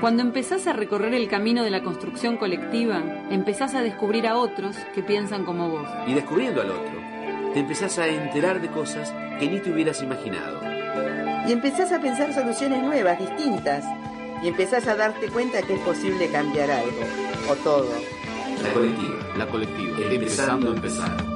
Cuando empezás a recorrer el camino de la construcción colectiva, empezás a descubrir a otros que piensan como vos. Y descubriendo al otro, te empezás a enterar de cosas que ni te hubieras imaginado. Y empezás a pensar soluciones nuevas, distintas. Y empezás a darte cuenta que es posible cambiar algo, o todo. La colectiva. La colectiva. Empezando a empezar.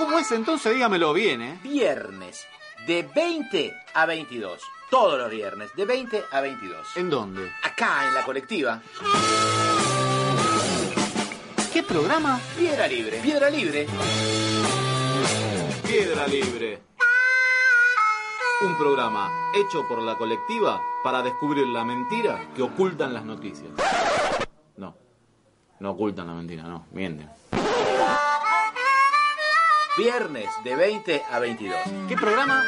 ¿Cómo es entonces? Dígamelo bien, ¿eh? Viernes, de 20 a 22. Todos los viernes, de 20 a 22. ¿En dónde? Acá, en la colectiva. ¿Qué programa? Piedra libre. Piedra libre. Piedra Libre. Un programa hecho por la colectiva para descubrir la mentira que ocultan las noticias. No, no ocultan la mentira, no, mienten. Viernes, de 20 a 22. ¿Qué programa?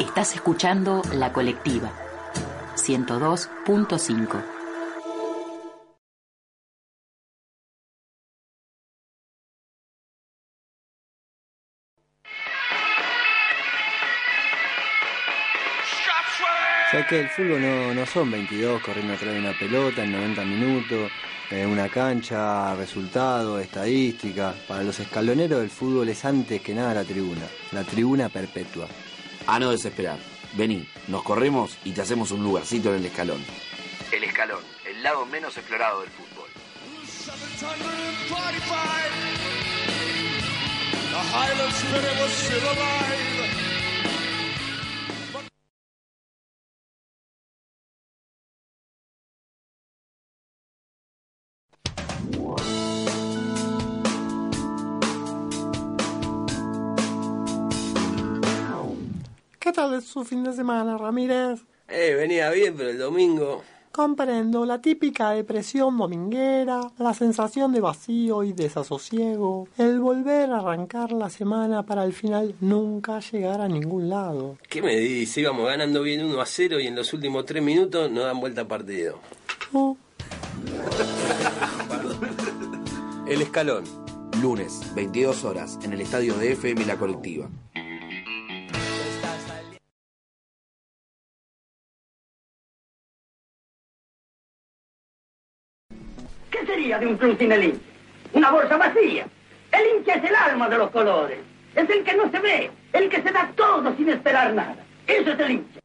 Estás escuchando La Colectiva 102.5. sea que el fútbol no, no son 22 corriendo atrás de una pelota en 90 minutos, en una cancha, resultado, estadística. Para los escaloneros el fútbol es antes que nada la tribuna, la tribuna perpetua. A no desesperar. Vení, nos corremos y te hacemos un lugarcito en el escalón. El escalón, el lado menos explorado del fútbol. ¿Qué tal es su fin de semana, Ramírez? Eh, venía bien, pero el domingo. Comprendo la típica depresión dominguera, la sensación de vacío y desasosiego, el volver a arrancar la semana para al final nunca llegar a ningún lado. ¿Qué me dice? Íbamos ganando bien 1 a 0 y en los últimos 3 minutos nos dan vuelta a partido. Oh, El escalón. Lunes, 22 horas, en el estadio de FM La Colectiva. ¿Qué sería de un club sin el hincha? Una bolsa vacía. El hincha es el alma de los colores. Es el que no se ve, el que se da todo sin esperar nada. Eso es el hincha.